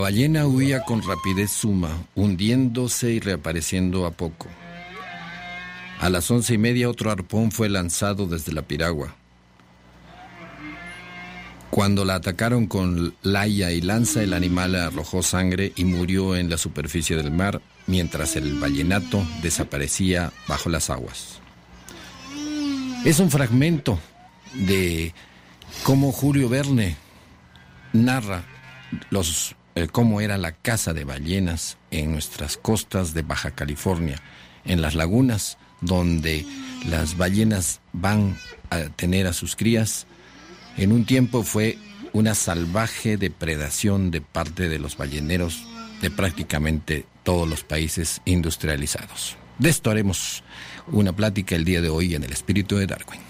Ballena huía con rapidez suma, hundiéndose y reapareciendo a poco. A las once y media otro arpón fue lanzado desde la piragua. Cuando la atacaron con laya y lanza, el animal arrojó sangre y murió en la superficie del mar, mientras el ballenato desaparecía bajo las aguas. Es un fragmento de cómo Julio Verne narra los eh, cómo era la caza de ballenas en nuestras costas de Baja California, en las lagunas donde las ballenas van a tener a sus crías. En un tiempo fue una salvaje depredación de parte de los balleneros de prácticamente todos los países industrializados. De esto haremos una plática el día de hoy en el espíritu de Darwin.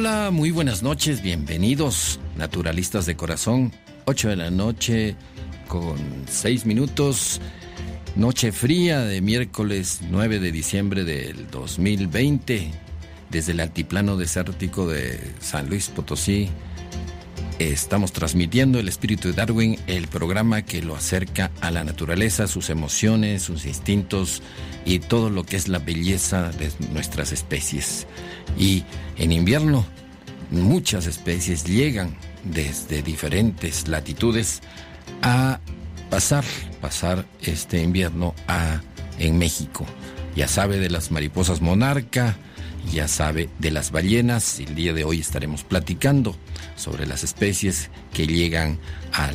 Hola, muy buenas noches, bienvenidos, naturalistas de corazón. 8 de la noche con 6 minutos. Noche fría de miércoles 9 de diciembre del 2020. Desde el altiplano desértico de San Luis Potosí. Estamos transmitiendo el espíritu de Darwin, el programa que lo acerca a la naturaleza, sus emociones, sus instintos y todo lo que es la belleza de nuestras especies. Y en invierno muchas especies llegan desde diferentes latitudes a pasar, pasar este invierno a, en México. Ya sabe de las mariposas monarca, ya sabe de las ballenas. El día de hoy estaremos platicando sobre las especies que llegan a,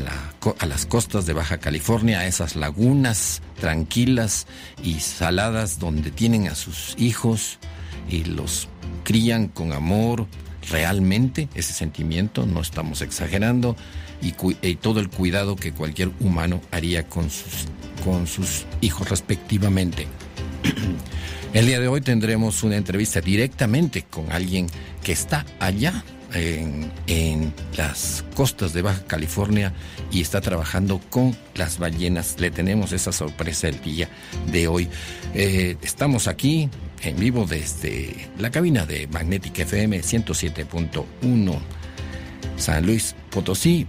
a, las costas de Baja California, a esas lagunas tranquilas y saladas donde tienen a sus hijos y los crían con amor realmente ese sentimiento, no estamos exagerando, y, todo el cuidado que cualquier humano haría con sus, con sus hijos respectivamente. El día de hoy tendremos una entrevista directamente con alguien que está allá en, en, las costas de Baja California y está trabajando con las ballenas. Le tenemos esa sorpresa el día de hoy. Eh, estamos aquí en vivo desde la cabina de Magnética FM 107.1 San Luis Potosí.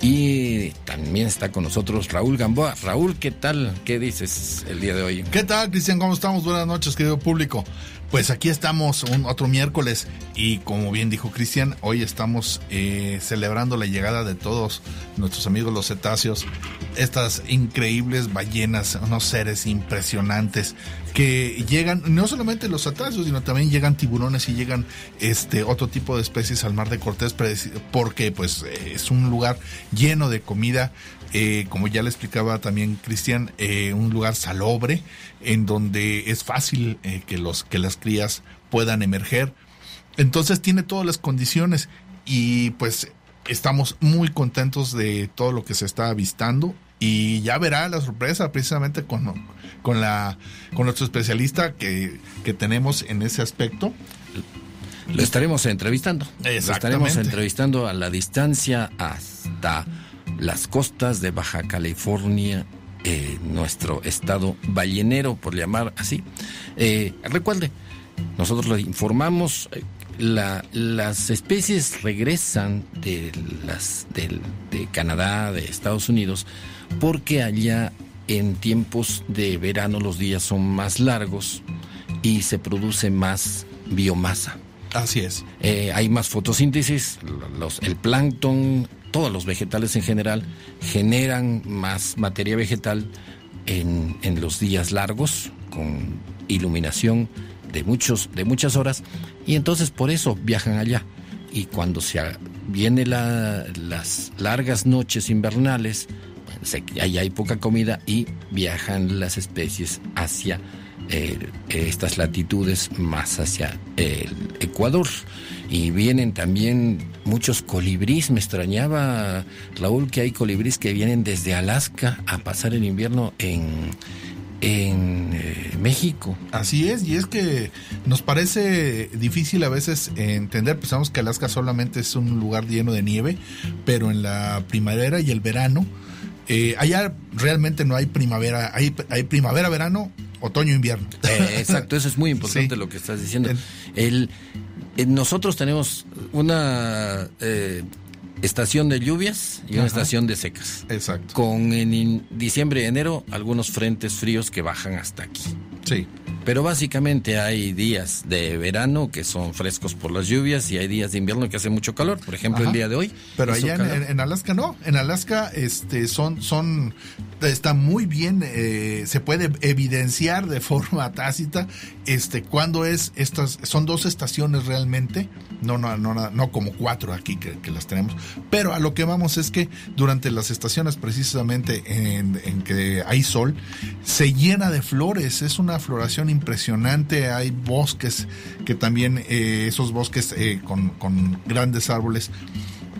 Y también está con nosotros Raúl Gamboa. Raúl, ¿qué tal? ¿Qué dices el día de hoy? ¿Qué tal, Cristian? ¿Cómo estamos? Buenas noches, querido público. Pues aquí estamos un otro miércoles y como bien dijo Cristian, hoy estamos eh, celebrando la llegada de todos nuestros amigos los cetáceos, estas increíbles ballenas, unos seres impresionantes que llegan, no solamente los cetáceos, sino también llegan tiburones y llegan este otro tipo de especies al mar de Cortés porque pues es un lugar lleno de comida eh, como ya le explicaba también Cristian, eh, un lugar salobre en donde es fácil eh, que, los, que las crías puedan emerger. Entonces tiene todas las condiciones y pues estamos muy contentos de todo lo que se está avistando y ya verá la sorpresa precisamente con, con, la, con nuestro especialista que, que tenemos en ese aspecto. Lo estaremos entrevistando. Lo estaremos entrevistando a la distancia hasta las costas de Baja California, eh, nuestro estado ballenero, por llamar así. Eh, recuerde, nosotros le informamos, eh, las especies regresan de, las, de, de Canadá, de Estados Unidos, porque allá en tiempos de verano los días son más largos y se produce más biomasa. Así es. Eh, hay más fotosíntesis, los, el plancton, todos los vegetales en general generan más materia vegetal en, los días largos con iluminación de, muchos, de muchas horas y entonces por eso viajan allá. Y cuando se vienen las largas noches invernales, ahí hay poca comida y viajan las especies hacia eh, estas latitudes más hacia el Ecuador. Y vienen también muchos colibríes. Me extrañaba, Raúl, que hay colibríes que vienen desde Alaska a pasar el invierno en, en eh, México. Así es, y es que nos parece difícil a veces entender, pensamos que Alaska solamente es un lugar lleno de nieve, pero en la primavera y el verano, eh, allá realmente no hay primavera, hay, hay primavera, verano, otoño, invierno. Eh, exacto, eso es muy importante lo que estás diciendo. El, nosotros tenemos una estación de lluvias y una estación de secas. Exacto. Con en diciembre y enero algunos frentes fríos que bajan hasta aquí. Sí. Pero básicamente hay días de verano que son frescos por las lluvias y hay días de invierno que hace mucho calor. Por ejemplo, el día de hoy. Pero allá en, Alaska no. En Alaska este, son, son, está muy bien, eh, se puede evidenciar de forma tácita este, cuando es estas, son dos estaciones realmente, no, no, no, no como cuatro aquí que, las tenemos. Pero a lo que vamos es que durante las estaciones precisamente en, en que hay sol, se llena de flores. Es una floración impresionante, hay bosques que también, eh, esos bosques eh, con, grandes árboles,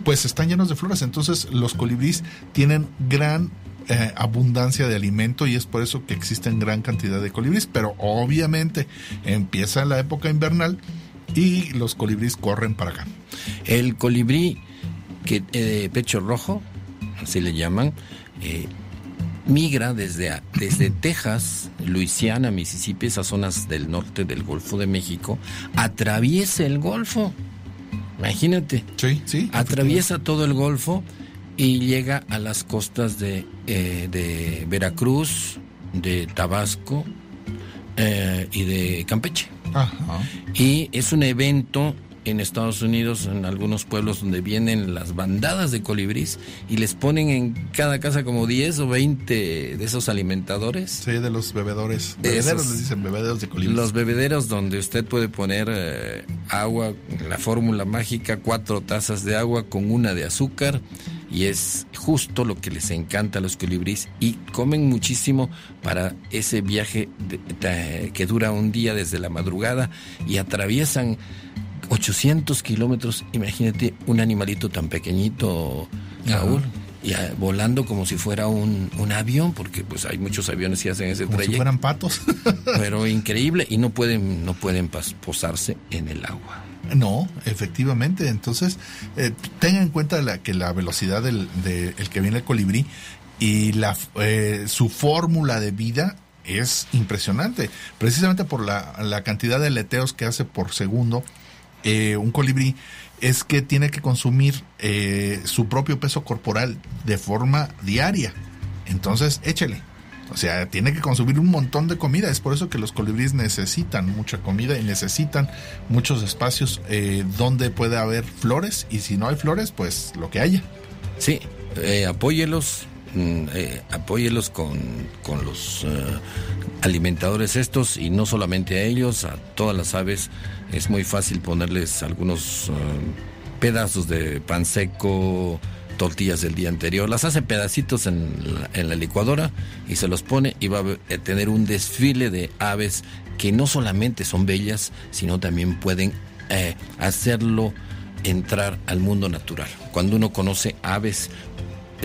pues están llenos de flores, entonces los colibríes tienen gran eh, abundancia de alimento y es por eso que existen gran cantidad de colibríes, pero obviamente empieza la época invernal y los colibríes corren para acá. El colibrí que pecho rojo, así le llaman, migra desde, desde Texas, Luisiana, Mississippi, esas zonas del norte del Golfo de México, atraviesa el Golfo. Imagínate. Sí, sí. Atraviesa todo el Golfo y llega a las costas de, eh, de Veracruz, de Tabasco eh, y de Campeche. Ajá. Y es un evento en Estados Unidos, en algunos pueblos donde vienen las bandadas de colibrís y les ponen en cada casa como 10 o 20 de esos alimentadores. Sí, de los bebedores. Bebederos les dicen bebederos de colibrís. Los bebederos donde usted puede poner eh, agua, la fórmula mágica, cuatro tazas de agua con una de azúcar y es justo lo que les encanta a los colibrís y comen muchísimo para ese viaje que dura un día desde la madrugada y atraviesan 800 kilómetros, imagínate un animalito tan pequeñito, Raúl, y volando como si fuera un, avión, porque pues hay muchos aviones que hacen ese como si fueran patos. pero increíble, y no pueden, no pueden posarse en el agua. No, efectivamente. Entonces, eh, tenga en cuenta la, que la velocidad del de, el que viene el colibrí y la, eh, su fórmula de vida es impresionante, precisamente por la, la cantidad de leteos que hace por segundo eh, un colibrí es que tiene que consumir eh, su propio peso corporal de forma diaria. Entonces, échele. O sea, tiene que consumir un montón de comida. Es por eso que los colibríes necesitan mucha comida y necesitan muchos espacios eh, donde puede haber flores. Y si no hay flores, pues lo que haya. Sí, apóyelos, mm, apóyelos con, con los alimentadores estos y no solamente a ellos, a todas las aves es muy fácil ponerles algunos eh, pedazos de pan seco, tortillas del día anterior, las hace pedacitos en la, licuadora y se los pone y va a tener un desfile de aves que no solamente son bellas, sino también pueden eh, hacerlo entrar al mundo natural. Cuando uno conoce aves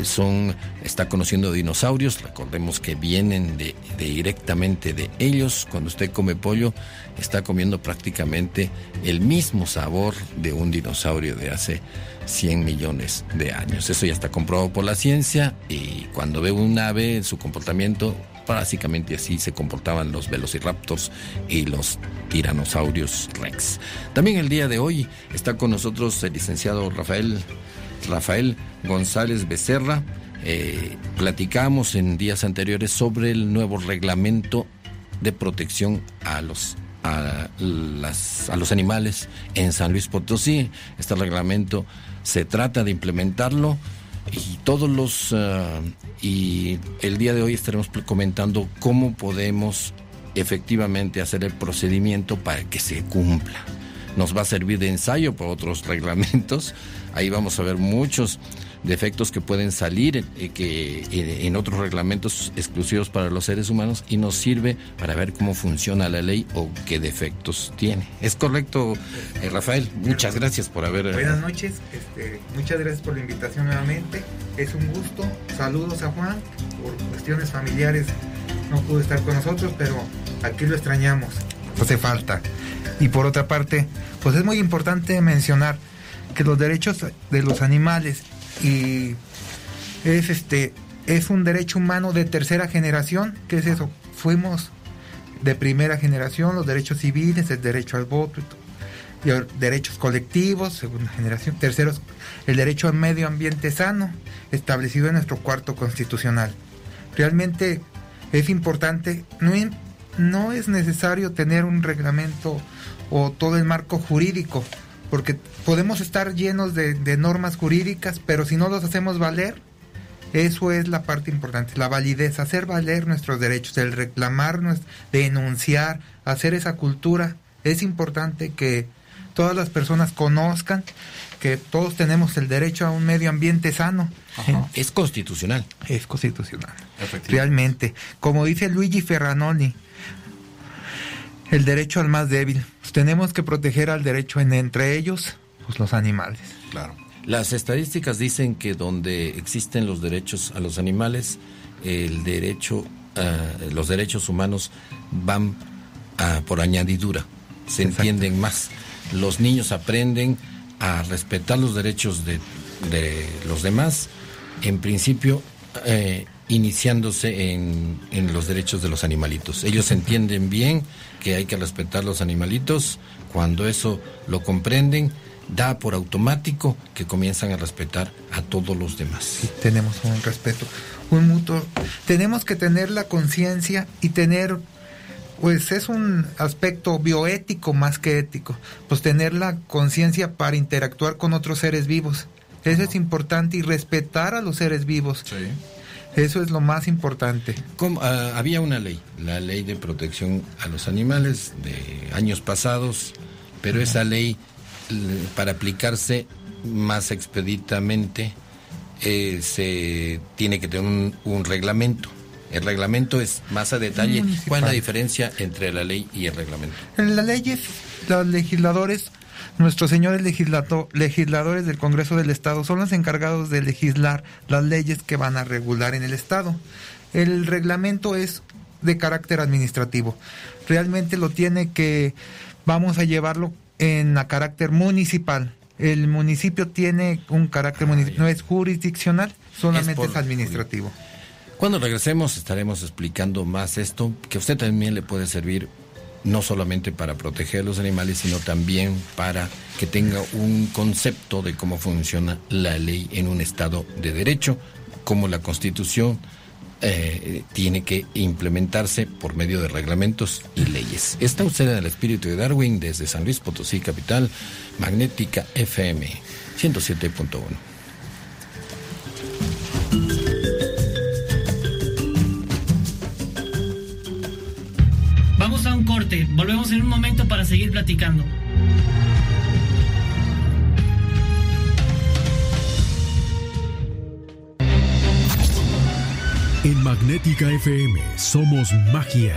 son, está conociendo dinosaurios, recordemos que vienen de, directamente de ellos. Cuando usted come pollo, está comiendo prácticamente el mismo sabor de un dinosaurio de hace 100 millones de años. Eso ya está comprobado por la ciencia y cuando ve un ave, su comportamiento Básicamente así se comportaban los velociraptors y los tiranosaurios rex. También el día de hoy está con nosotros el licenciado Rafael, Rafael González Becerra. Eh, platicamos en días anteriores sobre el nuevo reglamento de protección a los a, las, a los animales en San Luis Potosí. Este reglamento se trata de implementarlo y todos los uh, y el día de hoy estaremos comentando cómo podemos efectivamente hacer el procedimiento para que se cumpla. Nos va a servir de ensayo para otros reglamentos. Ahí vamos a ver muchos defectos que pueden salir eh, que eh, en otros reglamentos exclusivos para los seres humanos y nos sirve para ver cómo funciona la ley o qué defectos tiene. ¿Es correcto, eh, Rafael? Muchas gracias por haber... Buenas noches, este, muchas gracias por la invitación nuevamente. Es un gusto. Saludos a Juan. Por cuestiones familiares no pudo estar con nosotros, pero aquí lo extrañamos. Hace falta. Y por otra parte, pues es muy importante mencionar que los derechos de los animales y es este es un derecho humano de tercera generación, ¿qué es eso? Fuimos de primera generación, los derechos civiles, el derecho al voto, y derechos colectivos, segunda generación, terceros, el derecho al medio ambiente sano, establecido en nuestro cuarto constitucional. Realmente es importante, no, no es necesario tener un reglamento o todo el marco jurídico, porque podemos estar llenos de, normas jurídicas, pero si no los hacemos valer, eso es la parte importante, la validez, hacer valer nuestros derechos, el reclamar, denunciar, hacer esa cultura. Es importante que todas las personas conozcan que todos tenemos el derecho a un medio ambiente sano. Es constitucional. Es constitucional. Realmente. Como dice Luigi Ferranoni, el derecho al más débil. Pues tenemos que proteger al derecho en, entre ellos, pues los animales. Claro. Las estadísticas dicen que donde existen los derechos a los animales, el derecho, uh, los derechos humanos van uh, por añadidura, se entienden más. Los niños aprenden a respetar los derechos de, de los demás, en principio eh, iniciándose en, en, los derechos de los animalitos. Ellos entienden bien que hay que respetar los animalitos, cuando eso lo comprenden, da por automático que comienzan a respetar a todos los demás. tenemos un respeto, un mutuo. Tenemos que tener la conciencia y tener, pues es un aspecto bioético más que ético, pues tener la conciencia para interactuar con otros seres vivos. Eso es importante y respetar a los seres vivos. Sí. Eso es lo más importante. Ah, había una ley, la ley de protección a los animales de años pasados, pero esa ley, para aplicarse más expeditamente, eh, se tiene que tener un, reglamento. El reglamento es más a detalle. ¿Cuál es la diferencia entre la ley y el reglamento? En la ley, los legisladores Nuestros señores legisladores del Congreso del Estado son los encargados de legislar las leyes que van a regular en el Estado. El reglamento es de carácter administrativo. Realmente lo tiene que, vamos a llevarlo en a carácter municipal. El municipio tiene un carácter municipal, no es jurisdiccional, solamente es, administrativo. Cuando regresemos estaremos explicando más esto, que a usted también le puede servir no solamente para proteger a los animales, sino también para que tenga un concepto de cómo funciona la ley en un Estado de Derecho, cómo la Constitución eh, tiene que implementarse por medio de reglamentos y leyes. Está usted en el espíritu de Darwin desde San Luis Potosí, capital, Magnética FM 107.1. Volvemos en un momento para seguir platicando. En Magnética FM somos magia,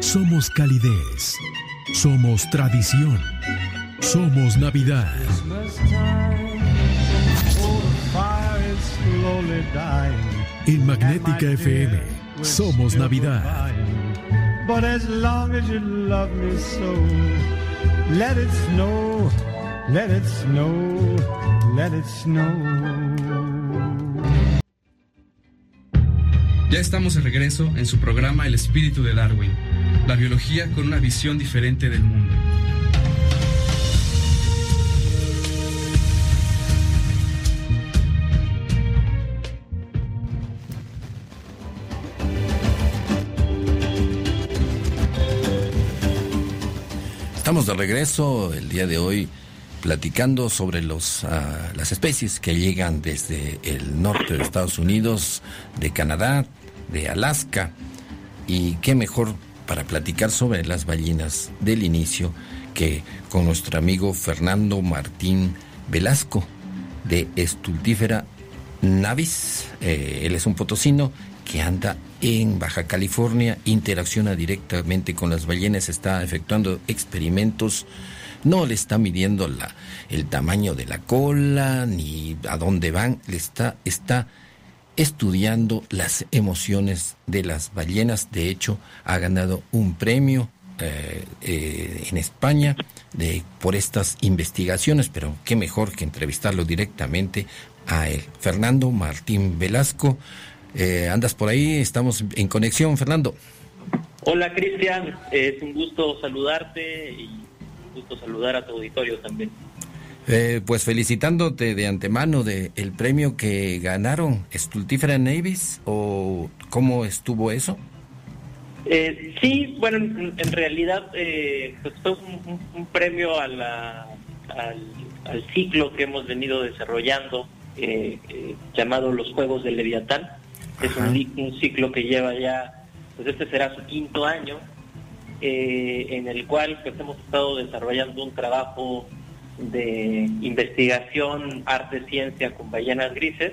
somos calidez, somos tradición, somos Navidad. En Magnética FM somos Navidad. But as long as you love me so, let it snow, let it snow, let it snow. Ya estamos de regreso en su programa El espíritu de Darwin, la biología con una visión diferente del mundo. Estamos de regreso el día de hoy platicando sobre los, ah, las especies que llegan desde el norte de Estados Unidos, de Canadá, de Alaska. Y qué mejor para platicar sobre las ballenas del inicio que con nuestro amigo Fernando Martín Velasco de Estultífera Navis. Eh, él es un potosino que anda en Baja California, interacciona directamente con las ballenas, está efectuando experimentos, no le está midiendo la, el tamaño de la cola ni a dónde van, le está, está estudiando las emociones de las ballenas. De hecho, ha ganado un premio eh, eh, en España de, por estas investigaciones, pero qué mejor que entrevistarlo directamente a él. Fernando Martín Velasco, eh, andas por ahí, estamos en conexión, Fernando. Hola Cristian, es un gusto saludarte y un gusto saludar a tu auditorio también. Eh, pues felicitándote de antemano de el premio que ganaron, ¿Stultifera Navis o cómo estuvo eso? Eh, sí, bueno, en, realidad eh, pues fue un, premio a la, al, ciclo que hemos venido desarrollando llamado los Juegos del Leviatán. Es un, ciclo que lleva ya, pues este será su quinto año, en el cual pues hemos estado desarrollando un trabajo de investigación, arte, ciencia con ballenas grises.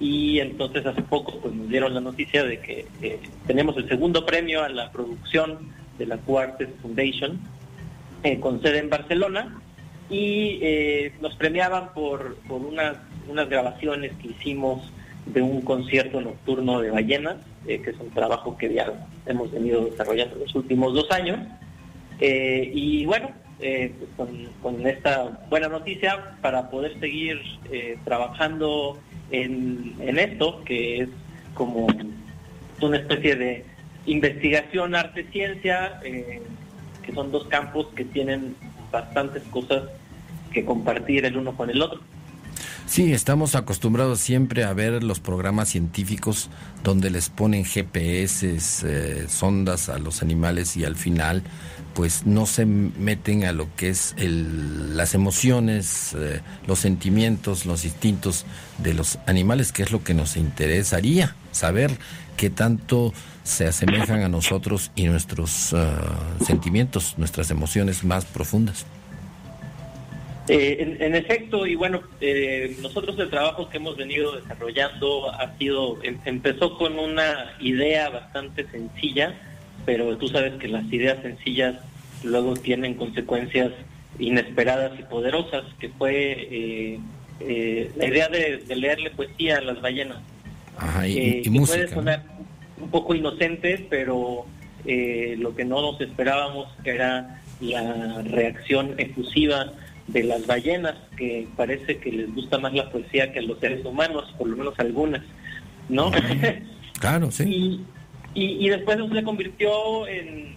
Y entonces hace poco pues nos dieron la noticia de que eh, tenemos el segundo premio a la producción de la Cuartes Foundation eh, con sede en Barcelona. Y eh, nos premiaban por, por unas, unas grabaciones que hicimos de un concierto nocturno de ballenas, que es un trabajo que ya hemos venido desarrollando los últimos dos años. y bueno, eh, pues, con, esta buena noticia para poder seguir eh, trabajando en, esto, que es como una especie de investigación, arte, ciencia, eh, que son dos campos que tienen bastantes cosas que compartir el uno con el otro. Sí, estamos acostumbrados siempre a ver los programas científicos donde les ponen GPS, sondas a los animales y al final pues no se meten a lo que es el, las emociones, eh, los sentimientos, los instintos de los animales, que es lo que nos interesaría saber qué tanto se asemejan a nosotros y nuestros ah, sentimientos, nuestras emociones más profundas. Eh, en, efecto, y bueno, eh, nosotros el trabajo que hemos venido desarrollando ha sido, em, empezó con una idea bastante sencilla, pero tú sabes que las ideas sencillas luego tienen consecuencias inesperadas y poderosas, que fue eh, eh, la idea de, leerle poesía a las ballenas. y, eh, puede sonar un poco inocente, pero lo que no nos esperábamos era la reacción efusiva de las ballenas, que parece que les gusta más la poesía que a los seres humanos, por lo menos algunas, ¿no? Claro, sí. Y, después se convirtió en,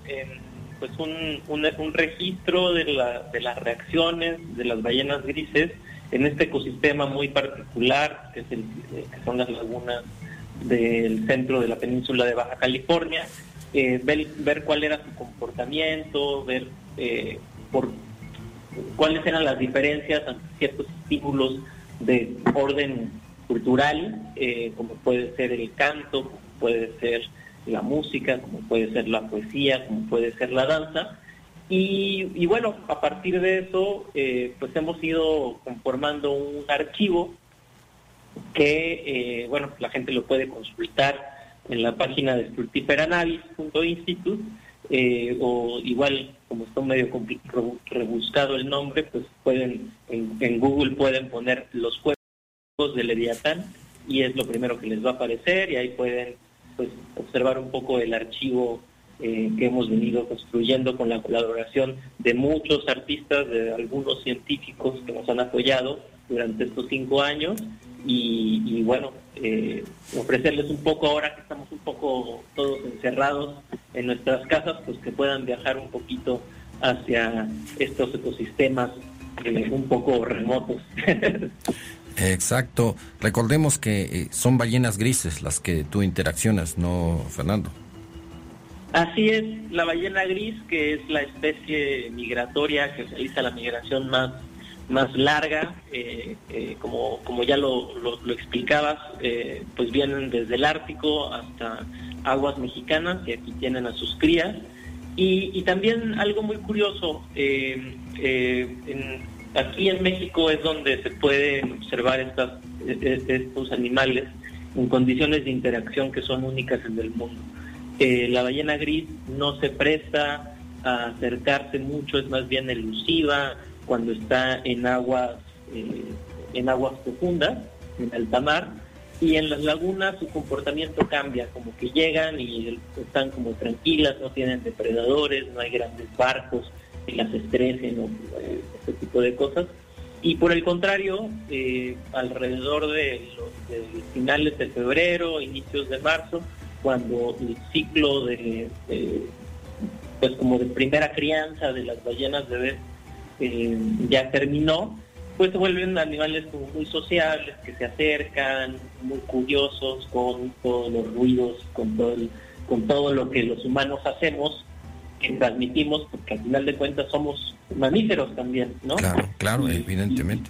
pues un, un, registro de, la, de las reacciones de las ballenas grises en este ecosistema muy particular, que, es el, eh, que son las lagunas del centro de la península de Baja California, eh, ver, ver, cuál era su comportamiento, ver eh, por cuáles eran las diferencias ante ciertos estímulos de orden cultural, como puede ser el canto, como puede ser la música, como puede ser la poesía, como puede ser la danza. Y, bueno, a partir de eso, eh, pues hemos ido conformando un archivo que, eh, bueno, la gente lo puede consultar en la página de stultiferanavis.institute eh, o igual, como está medio rebuscado el nombre, pues pueden, en, Google pueden poner los juegos de Leviatán y es lo primero que les va a aparecer y ahí pueden pues observar un poco el archivo eh, que hemos venido construyendo con la colaboración de muchos artistas, de algunos científicos que nos han apoyado durante estos cinco años y, bueno, eh, ofrecerles un poco ahora que estamos un poco todos encerrados en nuestras casas, pues que puedan viajar un poquito hacia estos ecosistemas eh, un poco remotos. Exacto. Recordemos que eh, son ballenas grises las que tú interaccionas, ¿no, Fernando? Así es, la ballena gris, que es la especie migratoria que realiza la migración más más larga, eh, eh, como, como ya lo, lo, explicabas, eh, pues vienen desde el Ártico hasta aguas mexicanas que aquí tienen a sus crías. Y, y también algo muy curioso, aquí en México es donde se pueden observar estas, estos animales en condiciones de interacción que son únicas en el mundo. la ballena gris no se presta a acercarse mucho, es más bien elusiva, cuando está en aguas, eh, en aguas profundas, en alta mar, y en las lagunas su comportamiento cambia, como que llegan y están como tranquilas, no tienen depredadores, no hay grandes barcos que las estresen o eh, ese tipo de cosas. Y por el contrario, eh, alrededor de los finales de febrero, inicios de marzo, cuando el ciclo de, pues como de primera crianza de las ballenas bebés eh, ya terminó, pues se vuelven animales como muy sociables, que se acercan, muy curiosos con todos los ruidos, con todo, con todo lo que los humanos hacemos, que transmitimos, porque al final de cuentas somos mamíferos también, ¿no? Claro, claro, evidentemente.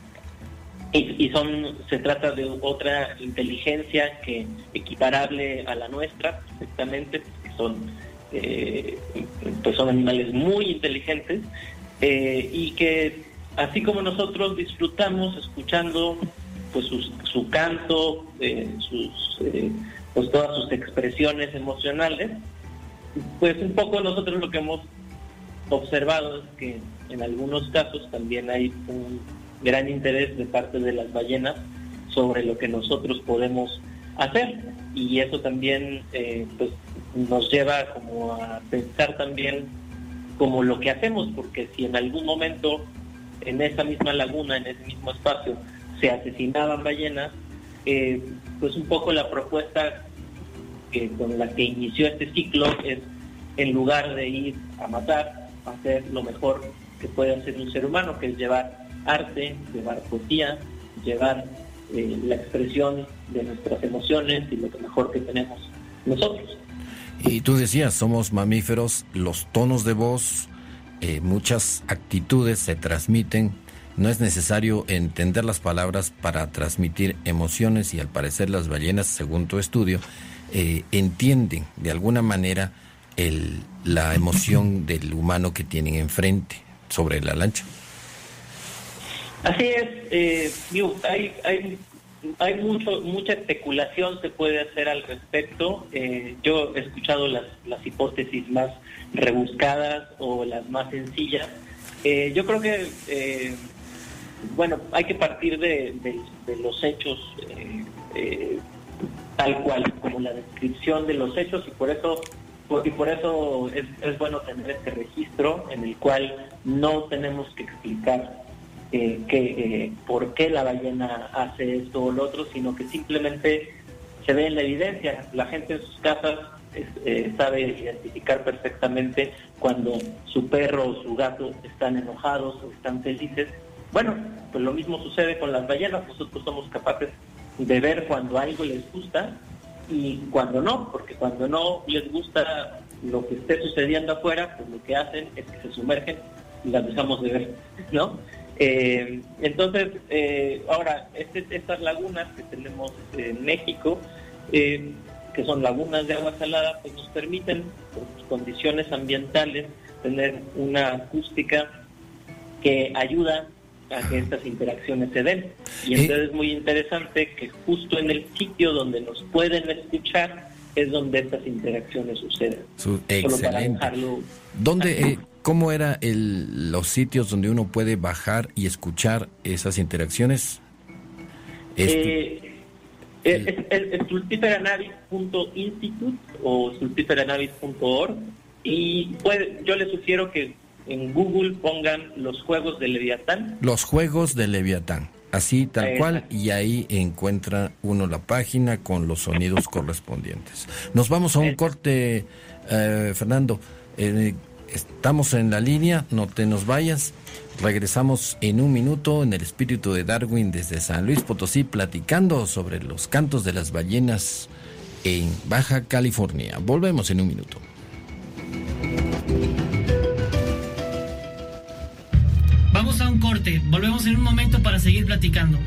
Y, son, se trata de otra inteligencia que equiparable a la nuestra, perfectamente, porque son, eh, pues son animales muy inteligentes eh, y que así como nosotros disfrutamos escuchando pues su, canto, eh, sus, eh, pues todas sus expresiones emocionales, pues un poco nosotros lo que hemos observado es que en algunos casos también hay un gran interés de parte de las ballenas sobre lo que nosotros podemos hacer. Y eso también pues nos lleva como a pensar también como lo que hacemos, porque si en algún momento en esa misma laguna, en ese mismo espacio, se asesinaban ballenas, eh, pues un poco la propuesta que con la que inició este ciclo es, en lugar de ir a matar, hacer lo mejor que puede hacer un ser humano, que es llevar arte, llevar poesía, llevar eh, la expresión de nuestras emociones y lo que mejor que tenemos nosotros. Y tú decías, somos mamíferos, los tonos de voz, eh, muchas actitudes se transmiten, no es necesario entender las palabras para transmitir emociones y al parecer las ballenas, según tu estudio, eh, entienden de alguna manera el, la emoción del humano que tienen enfrente sobre la lancha. Así es, eh, hay, hay hay mucho, mucha especulación se puede hacer al respecto. Eh, yo he escuchado las, las hipótesis más rebuscadas o las más sencillas. Eh, yo creo que, eh, bueno, hay que partir de, los hechos tal cual, como la descripción de los hechos y por eso y por eso es, es bueno tener este registro en el cual no tenemos que explicar eh, que, eh, por qué la ballena hace esto o lo otro, sino que simplemente se ve en la evidencia. La gente en sus casas eh, sabe identificar perfectamente cuando su perro o su gato están enojados o están felices. Bueno, pues lo mismo sucede con las ballenas. Nosotros somos capaces de ver cuando algo les gusta y cuando no, porque cuando no les gusta lo que esté sucediendo afuera, pues lo que hacen es que se sumergen y las dejamos de ver, ¿no? Eh, entonces, eh, ahora, este, estas lagunas que tenemos en México, eh, que son lagunas de agua salada, pues nos permiten, por sus condiciones ambientales, tener una acústica que ayuda a que estas interacciones se den. Y entonces es muy interesante que justo en el sitio donde nos pueden escuchar es donde estas interacciones suceden. excelente. ¿Dónde, ¿Cómo eran los sitios donde uno puede bajar y escuchar esas interacciones? Eh, es, es, o sulpiferanavis.org y puede, yo les sugiero que en Google pongan los juegos de Leviatán. Los juegos de Leviatán. así tal cual, y ahí encuentra uno la página con los sonidos correspondientes. Nos vamos a un corte, eh, Fernando. Eh, estamos en la línea, no te nos vayas. Regresamos en un minuto en el espíritu de Darwin desde San Luis Potosí, platicando sobre los cantos de las ballenas en Baja California. Volvemos en un minuto. Vamos a un corte, volvemos en un momento para seguir platicando.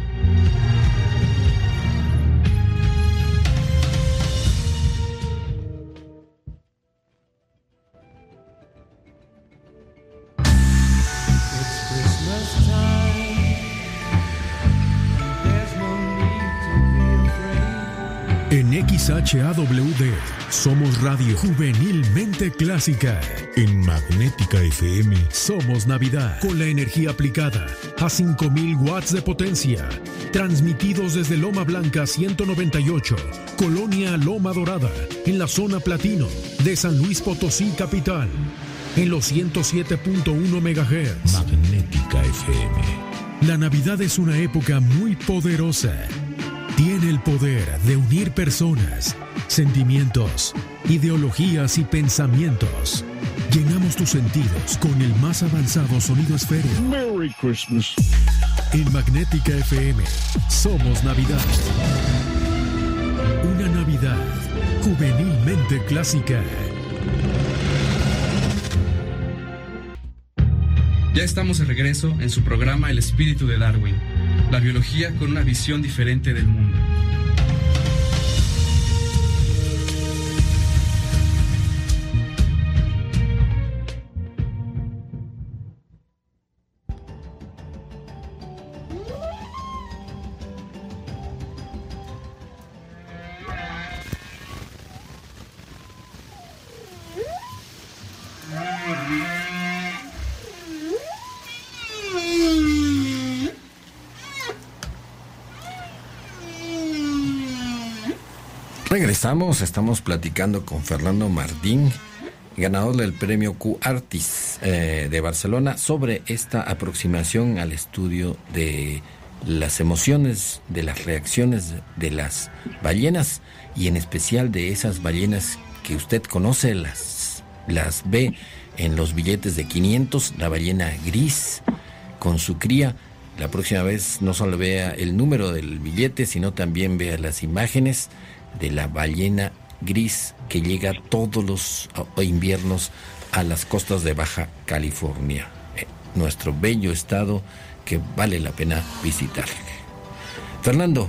XHAWD somos Radio Juvenilmente Clásica. En Magnética FM somos Navidad con la energía aplicada a 5000 watts de potencia. Transmitidos desde Loma Blanca 198, Colonia Loma Dorada, en la zona platino de San Luis Potosí Capital. En los 107.1 MHz. Magnética FM. La Navidad es una época muy poderosa tiene el poder de unir personas, sentimientos, ideologías y pensamientos. Llenamos tus sentidos con el más avanzado sonido esférico. Merry Christmas. En Magnética FM somos Navidad. Una Navidad juvenilmente clásica. Ya estamos de regreso en su programa El espíritu de Darwin, la biología con una visión diferente del mundo. Regresamos, estamos platicando con Fernando Martín, ganador del premio Q Artis eh, de Barcelona, sobre esta aproximación al estudio de las emociones, de las reacciones de las ballenas y en especial de esas ballenas que usted conoce, las, las ve en los billetes de 500, la ballena gris con su cría. La próxima vez no solo vea el número del billete, sino también vea las imágenes de la ballena gris que llega todos los inviernos a las costas de Baja California, eh, nuestro bello estado que vale la pena visitar. Fernando,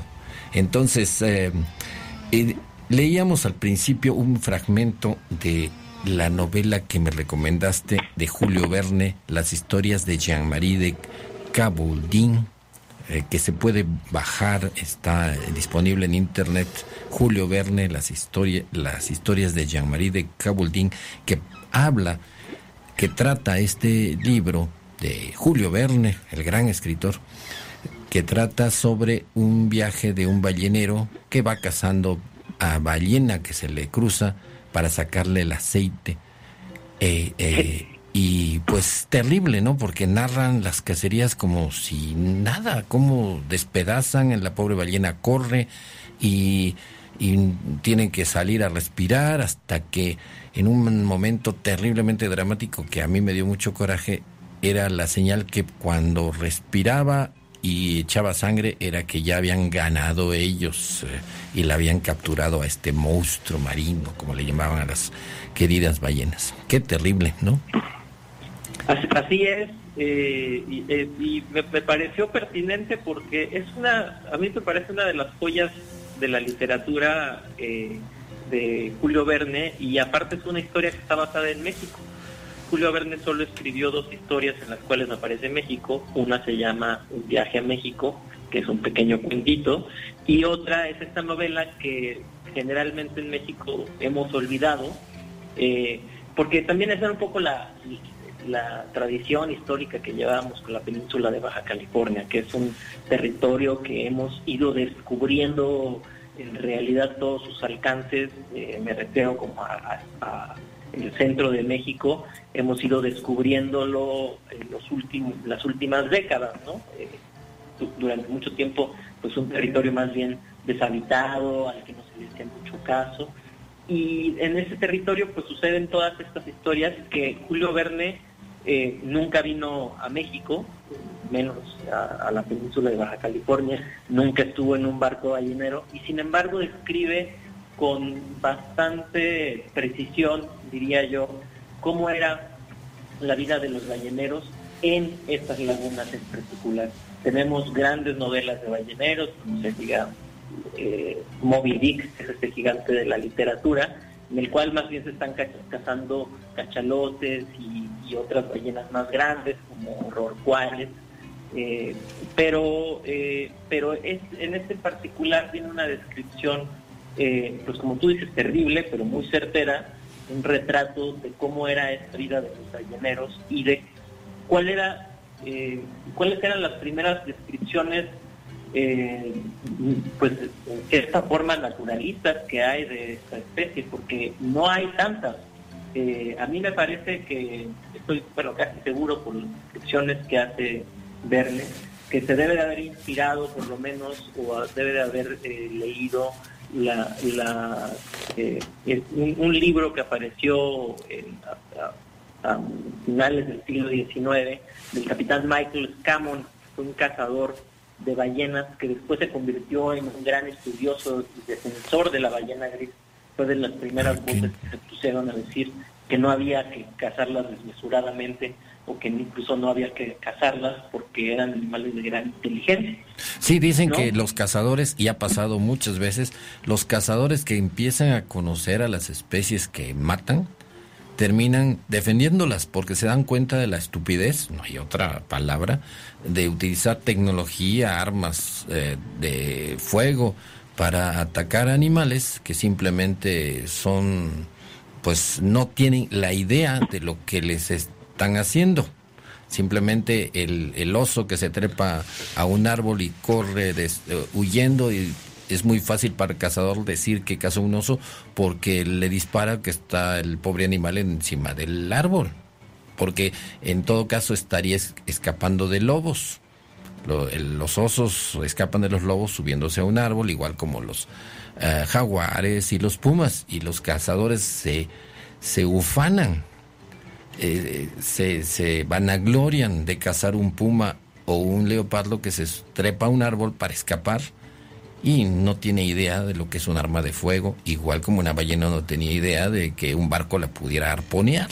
entonces eh, eh, leíamos al principio un fragmento de la novela que me recomendaste de Julio Verne, Las historias de Jean-Marie de Caboldin eh, que se puede bajar, está disponible en internet, Julio Verne, las, historias las historias de Jean-Marie de Caboldin, que habla, que trata este libro de Julio Verne, el gran escritor, que trata sobre un viaje de un ballenero que va cazando a ballena que se le cruza para sacarle el aceite. Eh, eh, y pues terrible, ¿no? Porque narran las cacerías como si nada, como despedazan, en la pobre ballena corre y, tienen que salir a respirar hasta que en un momento terriblemente dramático que a mí me dio mucho coraje, era la señal que cuando respiraba y echaba sangre era que ya habían ganado ellos eh, y la habían capturado a este monstruo marino, como le llamaban a las queridas ballenas. Qué terrible, ¿no? Así, es, eh, y, eh, me, pareció pertinente porque es una, a mí me parece una de las joyas de la literatura eh, de Julio Verne y aparte es una historia que está basada en México. Julio Verne solo escribió dos historias en las cuales aparece México. Una se llama Un viaje a México, que es un pequeño cuentito, y otra es esta novela que generalmente en México hemos olvidado, porque también es un poco la, la tradición histórica que llevamos con la península de Baja California, que es un territorio que hemos ido descubriendo en realidad todos sus alcances, eh, me refiero como a, el centro de México, hemos ido descubriéndolo en los últimos, las últimas décadas, ¿no? Eh, durante mucho tiempo pues un territorio más bien deshabitado, al que no se le hacía mucho caso. Y en ese territorio pues suceden todas estas historias que Julio Verne eh, nunca vino a México, menos a, la península de Baja California, nunca estuvo en un barco ballenero y sin embargo describe con bastante precisión, diría yo, cómo era la vida de los balleneros en estas lagunas en particular. Tenemos grandes novelas de balleneros, como se diga eh, Moby Dick, que es este gigante de la literatura, en el cual más bien se están cazando cachalotes y, otras ballenas más grandes, como rorcuales. Eh, pero eh, pero es, en este particular tiene una descripción, eh, pues como tú dices, terrible, pero muy certera, un retrato de cómo era esta vida de los balleneros y de cuál era, eh, cuáles eran las primeras descripciones, eh, pues esta forma naturalista que hay de esta especie, porque no hay tantas. Eh, a mí me parece que, estoy bueno, casi seguro por las descripciones que hace Verne, que se debe de haber inspirado por lo menos o debe de haber eh, leído un, libro que apareció a, finales del siglo XIX del capitán Michael Scammon, un cazador de ballenas que después se convirtió en un gran estudioso y defensor de la ballena gris. Fue de las primeras okay. voces que se pusieron a decir que no había que cazarlas desmesuradamente o que incluso no había que cazarlas porque eran animales de gran inteligencia. Sí, dicen ¿no? que los cazadores, y ha pasado muchas veces, los cazadores que empiezan a conocer a las especies que matan, terminan defendiéndolas porque se dan cuenta de la estupidez, no hay otra palabra, de utilizar tecnología, armas eh, de fuego para atacar animales que simplemente son, pues no tienen la idea de lo que les están haciendo. Simplemente el, el oso que se trepa a un árbol y corre uh, huyendo y es muy fácil para el cazador decir que cazó un oso porque le dispara que está el pobre animal encima del árbol. Porque en todo caso estaría escapando de lobos. Los osos escapan de los lobos subiéndose a un árbol, igual como los uh, jaguares y los pumas. Y los cazadores se, se ufanan, eh, se, se vanaglorian de cazar un puma o un leopardo que se trepa a un árbol para escapar y no tiene idea de lo que es un arma de fuego, igual como una ballena no tenía idea de que un barco la pudiera arponear.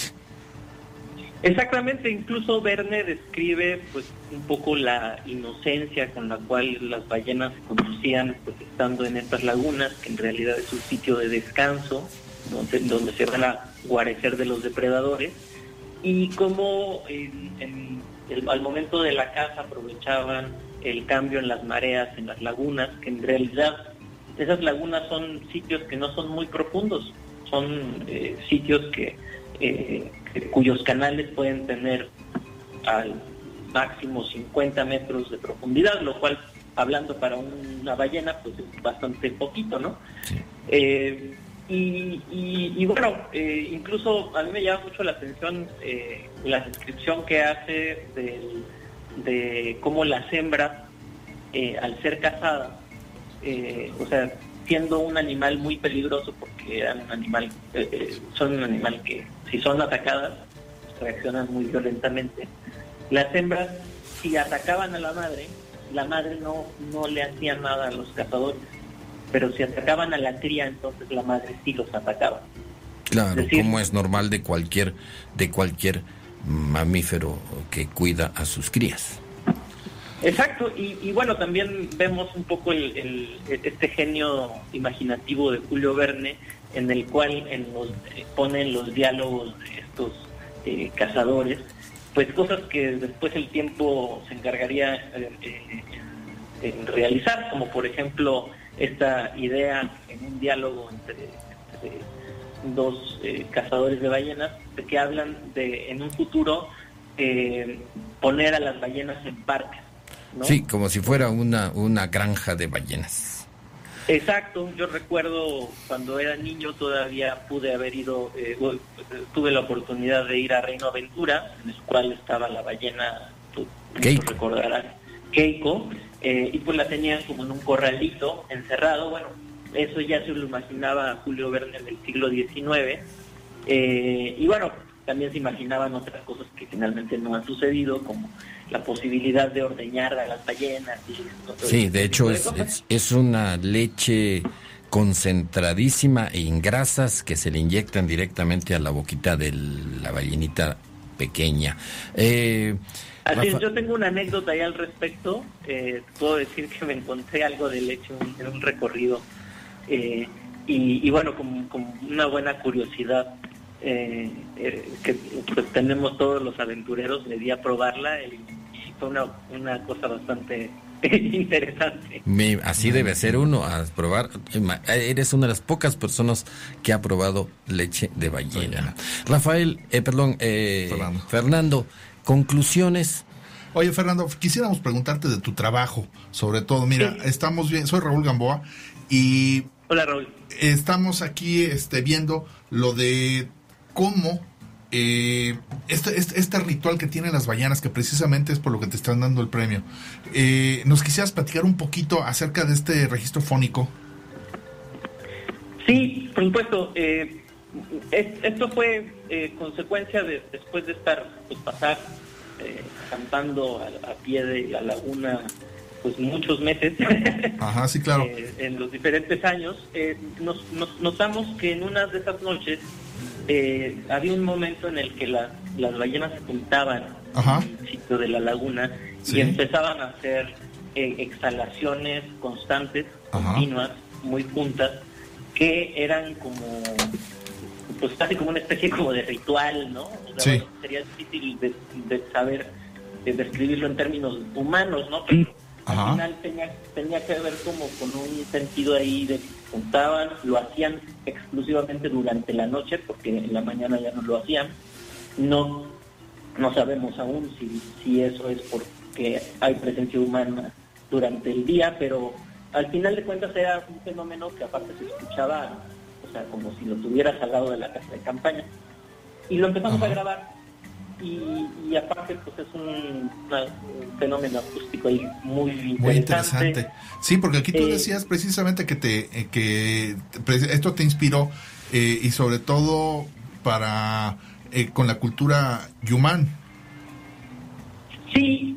Exactamente, incluso Verne describe pues un poco la inocencia con la cual las ballenas conducían pues estando en estas lagunas, que en realidad es un sitio de descanso, donde, se van a guarecer de los depredadores, y cómo en, en el, al momento de la caza aprovechaban el cambio en las mareas, en las lagunas, que en realidad esas lagunas son sitios que no son muy profundos, son eh, sitios que, eh, que, cuyos canales pueden tener al máximo 50 metros de profundidad, lo cual, hablando para una ballena, pues es bastante poquito, ¿no? Sí. Eh, y, y, y, bueno, incluso a mí me llama mucho la atención eh, la descripción que hace del, de cómo las hembras, eh, al ser cazadas, o sea, siendo un animal muy peligroso porque eran un animal, son un animal que si son atacadas reaccionan muy violentamente, las hembras si atacaban a la madre, la madre no, no le hacía nada a los cazadores pero si atacaban a la cría, entonces la madre sí los atacaba. Claro, es decir, como es normal de cualquier de cualquier mamífero que cuida a sus crías. Exacto, y, y bueno, también vemos un poco el, el, este genio imaginativo de Julio Verne, en el cual en los, eh, ponen los diálogos de estos eh, cazadores, pues cosas que después el tiempo se encargaría eh, en, en realizar, como por ejemplo esta idea en un diálogo entre dos eh, cazadores de ballenas de que hablan de en un futuro eh, poner a las ballenas en parques. ¿no? Sí, como si fuera una, una granja de ballenas. Exacto, yo recuerdo cuando era niño todavía pude haber ido, eh, tuve la oportunidad de ir a Reino Aventura, en el cual estaba la ballena, tú, tú recordarás, Keiko, y pues la tenían como en un corralito encerrado. Bueno, eso ya se lo imaginaba Julio Verne en el siglo XIX. Eh, y bueno, también se imaginaban otras cosas que finalmente no han sucedido, como la posibilidad de ordeñar a las ballenas. Y sí, de hecho es, es, es, una leche concentradísima en grasas que se le inyectan directamente a la boquita de la ballenita pequeña. Eh, Así yo tengo una anécdota ahí al respecto. Eh, puedo decir que me encontré algo de leche en un recorrido. Eh, y, bueno, como, una buena curiosidad eh, eh, que pues, tenemos todos los aventureros, le di a probarla y, fue una, una cosa bastante interesante. así debe ser uno, a probar. Eres una de las pocas personas que ha probado leche de ballena. Rafael, eh, perdón, eh, Fernando. conclusiones. Oye, Fernando, quisiéramos preguntarte de tu trabajo, sobre todo. Mira, estamos bien, soy Raúl Gamboa y... Hola, Raúl. Estamos aquí este, viendo lo de cómo eh, este, este, este, ritual que tienen las ballenas, que precisamente es por lo que te están dando el premio, eh, ¿nos quisieras platicar un poquito acerca de este registro fónico? Sí, por supuesto. Eh, esto fue eh, consecuencia de después de estar, pues pasar acampando a, pie de la laguna pues muchos meses Ajá, sí, claro. en los diferentes años nos, notamos que en una de esas noches eh, había un momento en el que las ballenas se juntaban en el sitio de la laguna y empezaban a hacer eh, exhalaciones constantes, continuas, muy juntas, que eran como, pues casi como una especie como de ritual, ¿no? sería difícil de, saber, de describirlo en términos humanos, ¿no? Pero al final tenía, tenía que ver como con un sentido ahí de juntaban, lo hacían exclusivamente durante la noche, porque en la mañana ya no lo hacían. No, no sabemos aún si, si eso es porque hay presencia humana durante el día, pero al final de cuentas era un fenómeno que aparte se escuchaba, o sea, como si lo tuvieras al lado de la casa de campaña. Y lo empezamos a grabar y, aparte pues es un, fenómeno acústico ahí muy interesante. Muy interesante. Sí, porque aquí tú eh, decías precisamente que te eh, que esto te inspiró eh, y sobre todo para con la cultura yumán. Sí,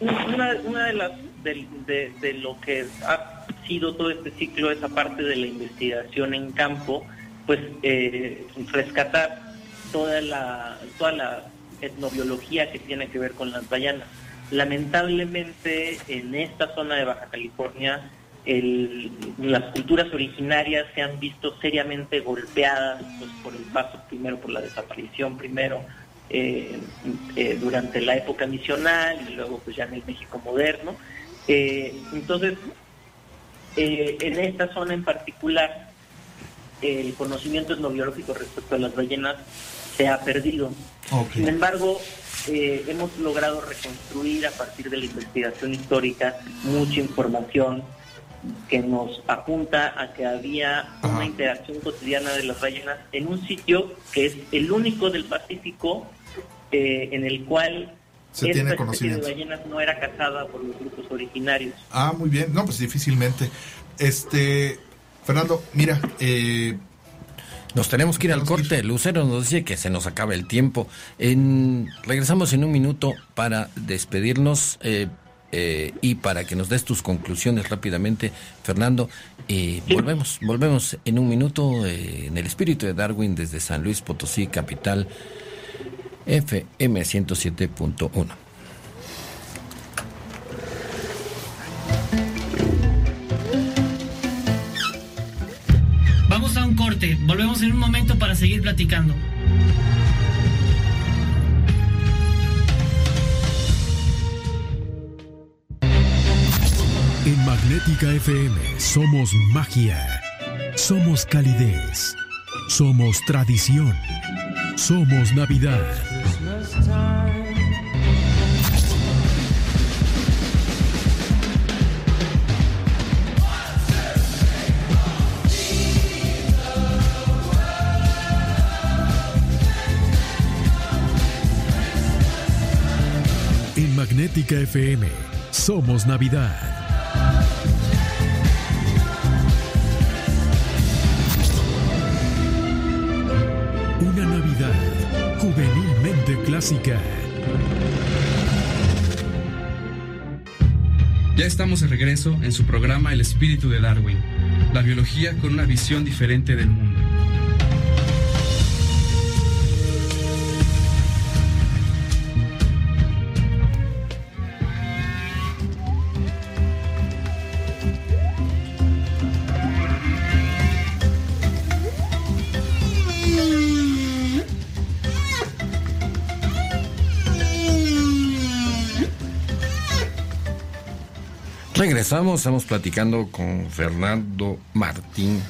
una, una de las de, de, lo que ha sido todo este ciclo, esa parte de la investigación en campo, pues rescatar toda la, toda la etnobiología que tiene que ver con las ballenas. Lamentablemente en esta zona de Baja California las culturas originarias se han visto seriamente golpeadas pues, por el paso primero, por la desaparición primero eh, eh, durante la época misional y luego pues ya en el México moderno. Eh, entonces, en esta zona en particular, el conocimiento etnobiológico respecto a las ballenas se ha perdido. Sin embargo, eh, hemos logrado reconstruir a partir de la investigación histórica mucha información que nos apunta a que había una interacción cotidiana de las ballenas en un sitio que es el único del Pacífico eh, en el cual se esta tiene conocimiento. de ballenas no era cazada por los grupos originarios. Ah, muy bien. No, pues difícilmente. Este, Fernando, mira, eh, nos tenemos que ir al corte. Lucero nos dice que se nos acaba el tiempo. En, regresamos en un minuto para despedirnos eh, eh, y para que nos des tus conclusiones rápidamente, Fernando. Eh, volvemos, volvemos en un minuto en el espíritu de Darwin desde San Luis Potosí, capital FM 107.1. Volvemos en un momento para seguir platicando. En Magnética FM somos magia, somos calidez, somos tradición, somos Navidad. Magnética FM Somos Navidad. Una Navidad juvenilmente clásica. Ya estamos de regreso en su programa El espíritu de Darwin, la biología con una visión diferente del mundo. Regresamos, estamos platicando con Fernando Martín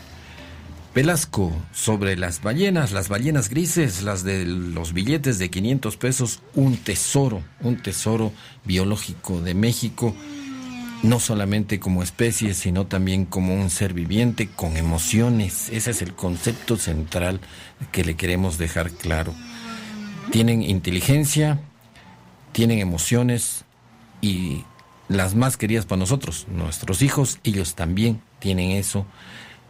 Velasco sobre las ballenas, las ballenas grises, las de los billetes de 500 pesos, un tesoro, un tesoro biológico de México, no solamente como especie, sino también como un ser viviente con emociones. Ese es el concepto central que le queremos dejar claro. Tienen inteligencia, tienen emociones y las más queridas para nosotros, nuestros hijos, ellos también tienen eso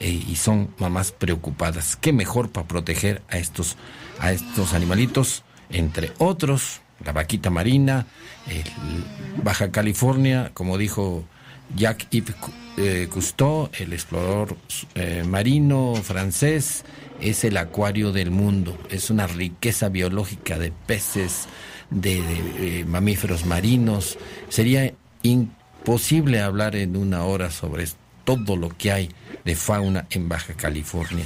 eh, y son mamás preocupadas. ¿Qué mejor para proteger a estos, a estos animalitos? Entre otros, la vaquita marina, Baja California, como dijo Jacques-Yves eh, Cousteau, el explorador eh, marino francés, es el acuario del mundo, es una riqueza biológica de peces, de mamíferos marinos. Sería imposible hablar en una hora sobre todo lo que hay de fauna en Baja California.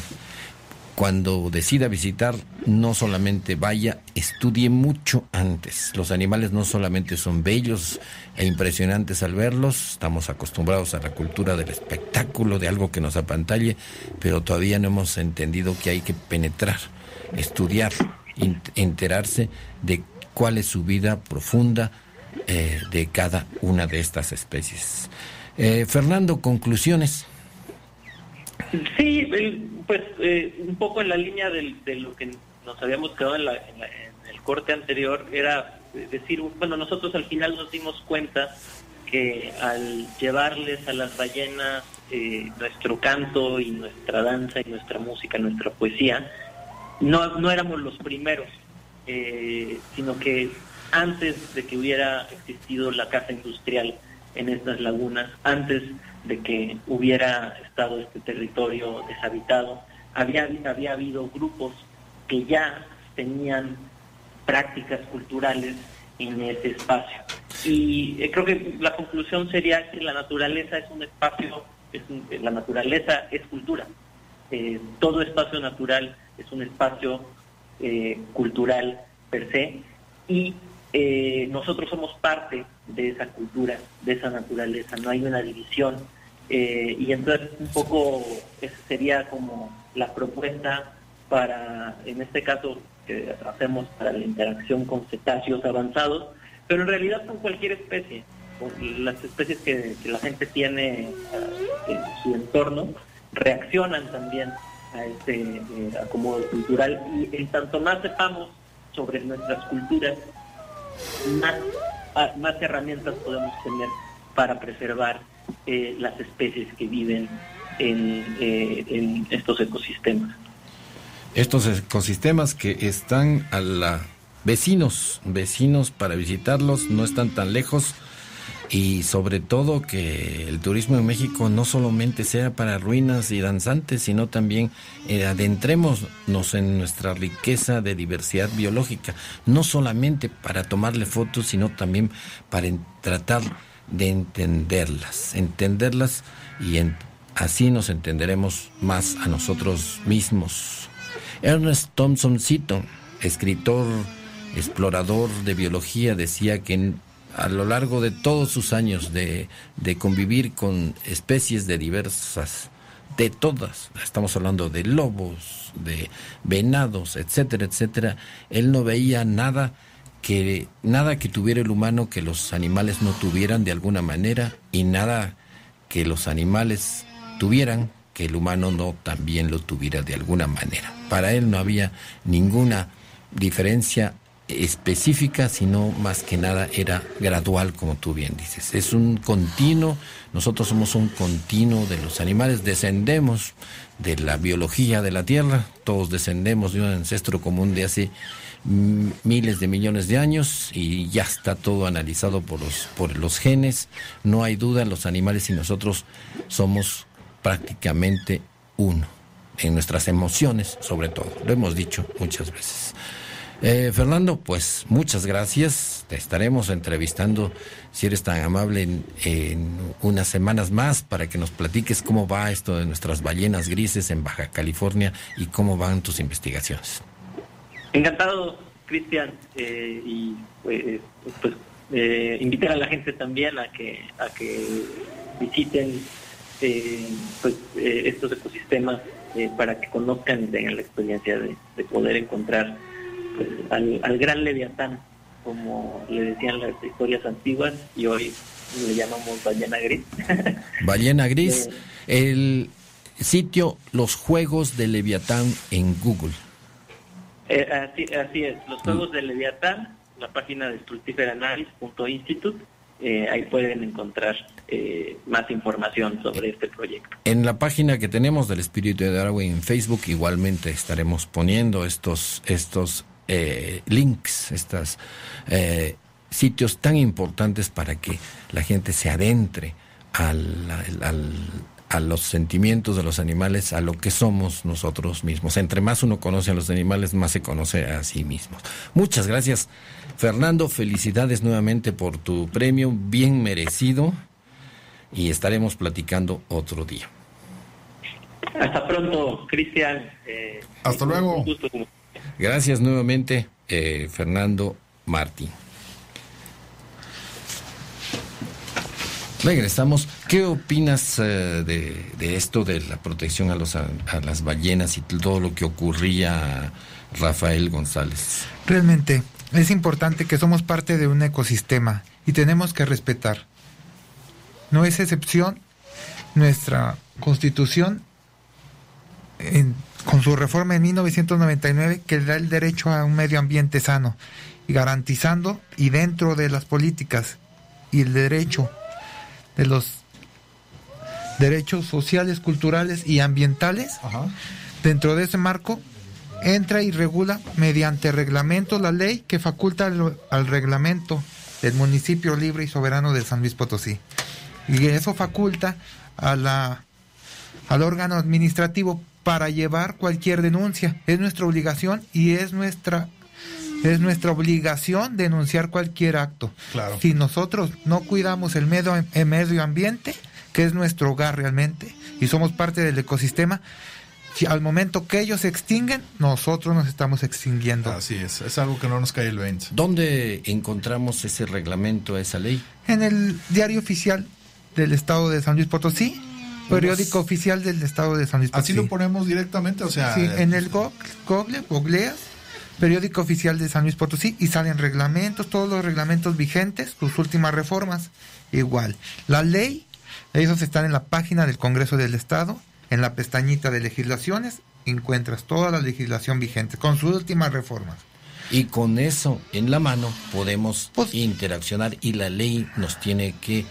Cuando decida visitar, no solamente vaya, estudie mucho antes. Los animales no solamente son bellos e impresionantes al verlos, estamos acostumbrados a la cultura del espectáculo, de algo que nos apantalle, pero todavía no hemos entendido que hay que penetrar, estudiar, enterarse de cuál es su vida profunda, eh, de cada una de estas especies. Eh, Fernando, conclusiones. Sí, pues eh, un poco en la línea de, lo que nos habíamos quedado en, el corte anterior, era decir, bueno, nosotros al final nos dimos cuenta que al llevarles a las ballenas nuestro canto y nuestra danza y nuestra música, nuestra poesía, no, no éramos los primeros, sino que antes de que hubiera existido la casa industrial en estas lagunas, antes de que hubiera estado este territorio deshabitado, había, había habido grupos que ya tenían prácticas culturales en ese espacio. Y eh, creo que la conclusión sería que la naturaleza es un espacio, es la naturaleza es cultura. Eh, todo espacio natural es un espacio eh, cultural per se y eh, nosotros somos parte de esa cultura, de esa naturaleza, no hay una división. Eh, y entonces un poco esa sería como la propuesta para, en este caso, que hacemos para la interacción con cetáceos avanzados, pero en realidad con cualquier especie, con las especies que, la gente tiene eh, en su entorno, reaccionan también a este acomodo cultural y en tanto más sepamos sobre nuestras culturas, más, ah, más herramientas podemos tener para preservar eh, las especies que viven en, eh, en estos ecosistemas. Estos ecosistemas que están a la vecinos, vecinos para visitarlos, no están tan lejos y sobre todo que el turismo en México no solamente sea para ruinas y danzantes, sino también eh, adentrémonos en nuestra riqueza de diversidad biológica, no solamente para tomarle fotos, sino también para tratar de entenderlas, entenderlas y así nos entenderemos más a nosotros mismos. Ernest Thompson Seton, escritor, explorador de biología, decía que a lo largo de todos sus años de, convivir con especies de diversas, de todas, estamos hablando de lobos, de venados, etcétera, etcétera, él no veía nada que nada que tuviera el humano que los animales no tuvieran de alguna manera y nada que los animales tuvieran que el humano no también lo tuviera de alguna manera. Para él no había ninguna diferencia específica, sino más que nada era gradual, como tú bien dices. Es un continuo, nosotros somos un continuo de los animales, descendemos de la biología de la Tierra, todos descendemos de un ancestro común de hace miles de millones de años y ya está todo analizado por los, por los genes. No hay duda, los animales y nosotros somos prácticamente uno, en nuestras emociones sobre todo. Lo hemos dicho muchas veces. Eh, Fernando, pues muchas gracias. Te estaremos entrevistando, si eres tan amable, en, unas semanas más para que nos platiques cómo va esto de nuestras ballenas grises en Baja California y cómo van tus investigaciones. Encantado, Cristian, eh, y pues, pues eh, invitar a la gente también a que a que visiten eh, pues eh, estos ecosistemas eh, para que conozcan y tengan la experiencia de poder encontrar pues, al, al gran leviatán, como le decían las historias antiguas, y hoy le llamamos ballena gris. Ballena gris, el sitio Los Juegos de Leviatán en Google. Eh, así, así es, los juegos de Leviatán, la página de stultiferanalis.institute, eh, ahí pueden encontrar eh, más información sobre este proyecto. En la página que tenemos del Espíritu de Darwin en Facebook igualmente estaremos poniendo estos, estos eh, links, estos sitios tan importantes para que la gente se adentre al, al, al a los sentimientos de los animales, a lo que somos nosotros mismos. Entre más uno conoce a los animales, más se conoce a sí mismo. Muchas gracias, Fernando. Felicidades nuevamente por tu premio, bien merecido. Y estaremos platicando otro día. Hasta pronto, Cristian. Eh, Hasta luego. Gracias nuevamente, eh, Fernando Martín. Regresamos. ¿Qué opinas uh, de, esto de la protección a, los, a, las ballenas y todo lo que ocurría, Rafael González? Realmente es importante que somos parte de un ecosistema y tenemos que respetar. No es excepción nuestra constitución en, con su reforma en 1999 que da el derecho a un medio ambiente sano y garantizando y dentro de las políticas y el derecho de los derechos sociales, culturales y ambientales, Ajá. dentro de ese marco entra y regula mediante reglamento la ley que faculta al, al, reglamento del municipio libre y soberano de San Luis Potosí. Y eso faculta a la, al órgano administrativo para llevar cualquier denuncia. Es nuestra obligación y es nuestra es nuestra obligación denunciar cualquier acto. Claro. Si nosotros no cuidamos el medio, el medio ambiente, que es nuestro hogar realmente, y somos parte del ecosistema, si al momento que ellos se extinguen, nosotros nos estamos extinguiendo. Así es, es algo que no nos cae el 20. ¿Dónde encontramos ese reglamento, esa ley? En el diario oficial del Estado de San Luis Potosí, periódico oficial del Estado de San Luis Potosí. Así lo ponemos directamente, o sea... Sí, en el Google, Google googleas periódico oficial de San Luis Potosí y salen reglamentos, todos los reglamentos vigentes, sus últimas reformas, igual. La ley, esos están en la página del Congreso del Estado, en la pestañita de legislaciones, encuentras toda la legislación vigente, con sus últimas reformas. Y con eso en la mano podemos pues, interaccionar y la ley nos tiene que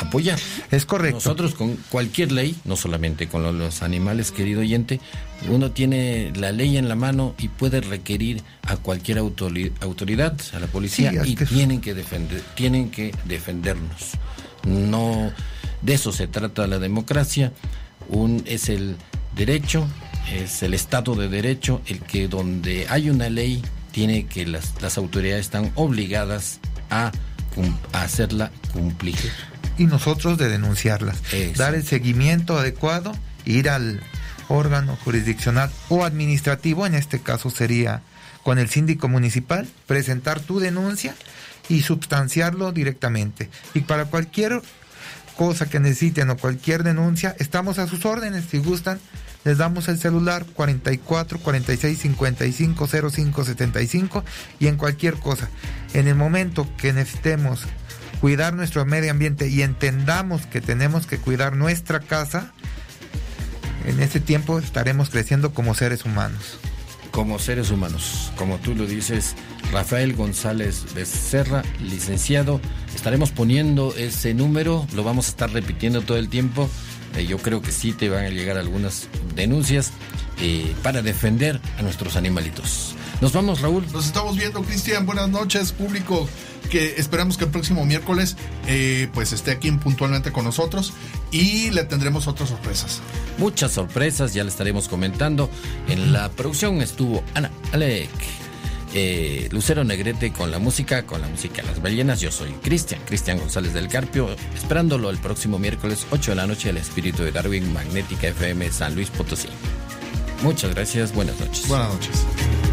apoyar. Es correcto. Nosotros con cualquier ley, no solamente con los animales, querido oyente, uno tiene la ley en la mano y puede requerir a cualquier autoridad, a la policía, sí, y tienen que defender, tienen que defendernos. No de eso se trata la democracia. Un es el derecho, es el Estado de Derecho, el que donde hay una ley tiene que las, las autoridades están obligadas a, a hacerla cumplir y nosotros de denunciarlas. Eso. Dar el seguimiento adecuado, ir al órgano jurisdiccional o administrativo, en este caso sería con el síndico municipal, presentar tu denuncia y sustanciarlo directamente. Y para cualquier cosa que necesiten o cualquier denuncia, estamos a sus órdenes. Si gustan, les damos el celular 44 46 55 05 75 y en cualquier cosa. En el momento que necesitemos cuidar nuestro medio ambiente y entendamos que tenemos que cuidar nuestra casa, en ese tiempo estaremos creciendo como seres humanos. Como seres humanos, como tú lo dices, Rafael González Becerra, licenciado. Estaremos poniendo ese número, lo vamos a estar repitiendo todo el tiempo. Eh, yo creo que sí te van a llegar algunas denuncias eh, para defender a nuestros animalitos. Nos vamos, Raúl. Nos estamos viendo, Cristian. Buenas noches, público. Que esperamos que el próximo miércoles eh, pues esté aquí puntualmente con nosotros y le tendremos otras sorpresas. Muchas sorpresas, ya le estaremos comentando. En la producción estuvo Ana Alec. Eh, Lucero Negrete con la música, con la música de las ballenas. Yo soy Cristian, Cristian González del Carpio, esperándolo el próximo miércoles 8 de la noche, el espíritu de Darwin, Magnética FM, San Luis Potosí. Muchas gracias, buenas noches. Buenas noches.